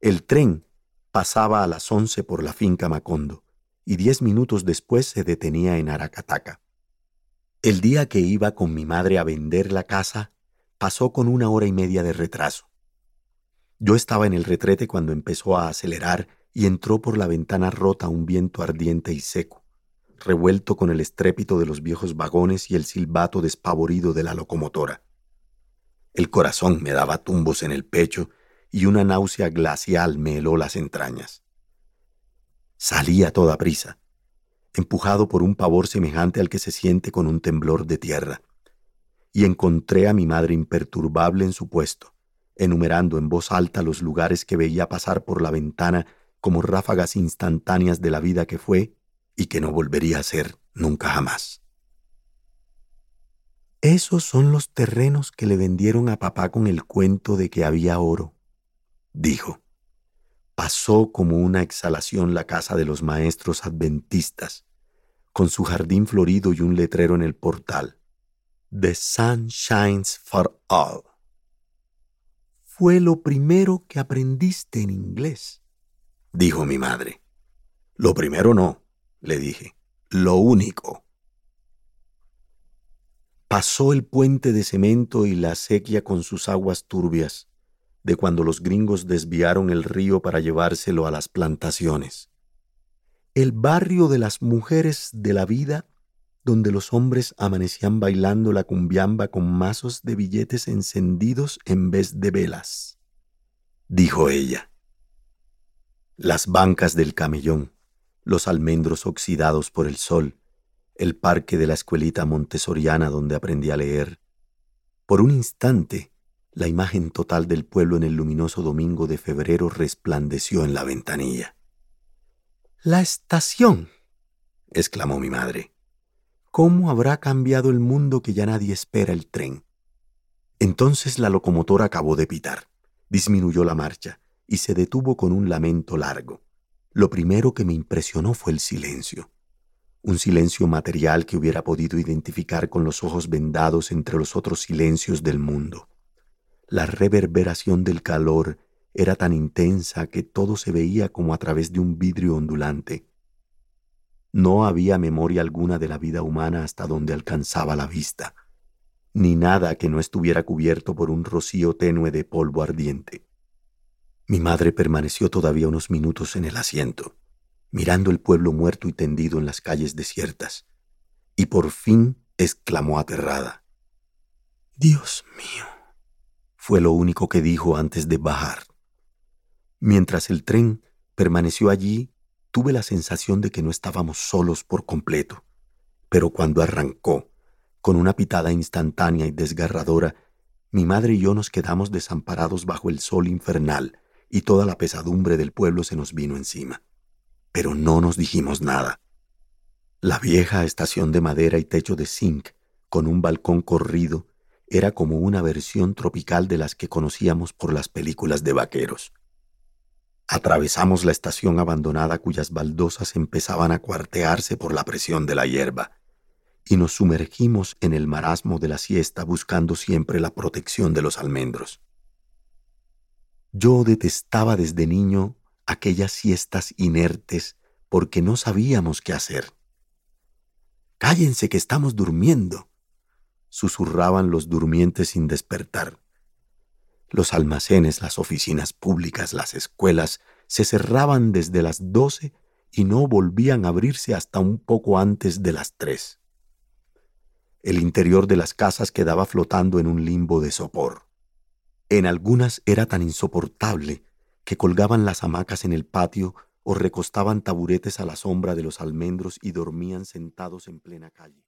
El tren pasaba a las once por la finca Macondo y diez minutos después se detenía en Aracataca. El día que iba con mi madre a vender la casa pasó con una hora y media de retraso. Yo estaba en el retrete cuando empezó a acelerar y entró por la ventana rota un viento ardiente y seco, revuelto con el estrépito de los viejos vagones y el silbato despavorido de la locomotora. El corazón me daba tumbos en el pecho y una náusea glacial me heló las entrañas. Salí a toda prisa, empujado por un pavor semejante al que se siente con un temblor de tierra, y encontré a mi madre imperturbable en su puesto, enumerando en voz alta los lugares que veía pasar por la ventana como ráfagas instantáneas de la vida que fue y que no volvería a ser nunca jamás. Esos son los terrenos que le vendieron a papá con el cuento de que había oro, dijo. Pasó como una exhalación la casa de los maestros adventistas, con su jardín florido y un letrero en el portal. The sun shines for all. Fue lo primero que aprendiste en inglés, dijo mi madre. Lo primero no, le dije. Lo único. Pasó el puente de cemento y la sequía con sus aguas turbias, de cuando los gringos desviaron el río para llevárselo a las plantaciones el barrio de las mujeres de la vida, donde los hombres amanecían bailando la cumbiamba con mazos de billetes encendidos en vez de velas, dijo ella. Las bancas del camellón, los almendros oxidados por el sol, el parque de la escuelita montessoriana donde aprendí a leer. Por un instante, la imagen total del pueblo en el luminoso domingo de febrero resplandeció en la ventanilla. La estación, exclamó mi madre. ¿Cómo habrá cambiado el mundo que ya nadie espera el tren? Entonces la locomotora acabó de pitar, disminuyó la marcha y se detuvo con un lamento largo. Lo primero que me impresionó fue el silencio. Un silencio material que hubiera podido identificar con los ojos vendados entre los otros silencios del mundo. La reverberación del calor era tan intensa que todo se veía como a través de un vidrio ondulante. No había memoria alguna de la vida humana hasta donde alcanzaba la vista, ni nada que no estuviera cubierto por un rocío tenue de polvo ardiente. Mi madre permaneció todavía unos minutos en el asiento, mirando el pueblo muerto y tendido en las calles desiertas, y por fin exclamó aterrada. Dios mío. Fue lo único que dijo antes de bajar. Mientras el tren permaneció allí, tuve la sensación de que no estábamos solos por completo. Pero cuando arrancó, con una pitada instantánea y desgarradora, mi madre y yo nos quedamos desamparados bajo el sol infernal y toda la pesadumbre del pueblo se nos vino encima. Pero no nos dijimos nada. La vieja estación de madera y techo de zinc, con un balcón corrido, era como una versión tropical de las que conocíamos por las películas de vaqueros. Atravesamos la estación abandonada cuyas baldosas empezaban a cuartearse por la presión de la hierba, y nos sumergimos en el marasmo de la siesta buscando siempre la protección de los almendros. Yo detestaba desde niño aquellas siestas inertes porque no sabíamos qué hacer. Cállense que estamos durmiendo, susurraban los durmientes sin despertar. Los almacenes, las oficinas públicas, las escuelas se cerraban desde las doce y no volvían a abrirse hasta un poco antes de las tres. El interior de las casas quedaba flotando en un limbo de sopor. En algunas era tan insoportable que colgaban las hamacas en el patio o recostaban taburetes a la sombra de los almendros y dormían sentados en plena calle.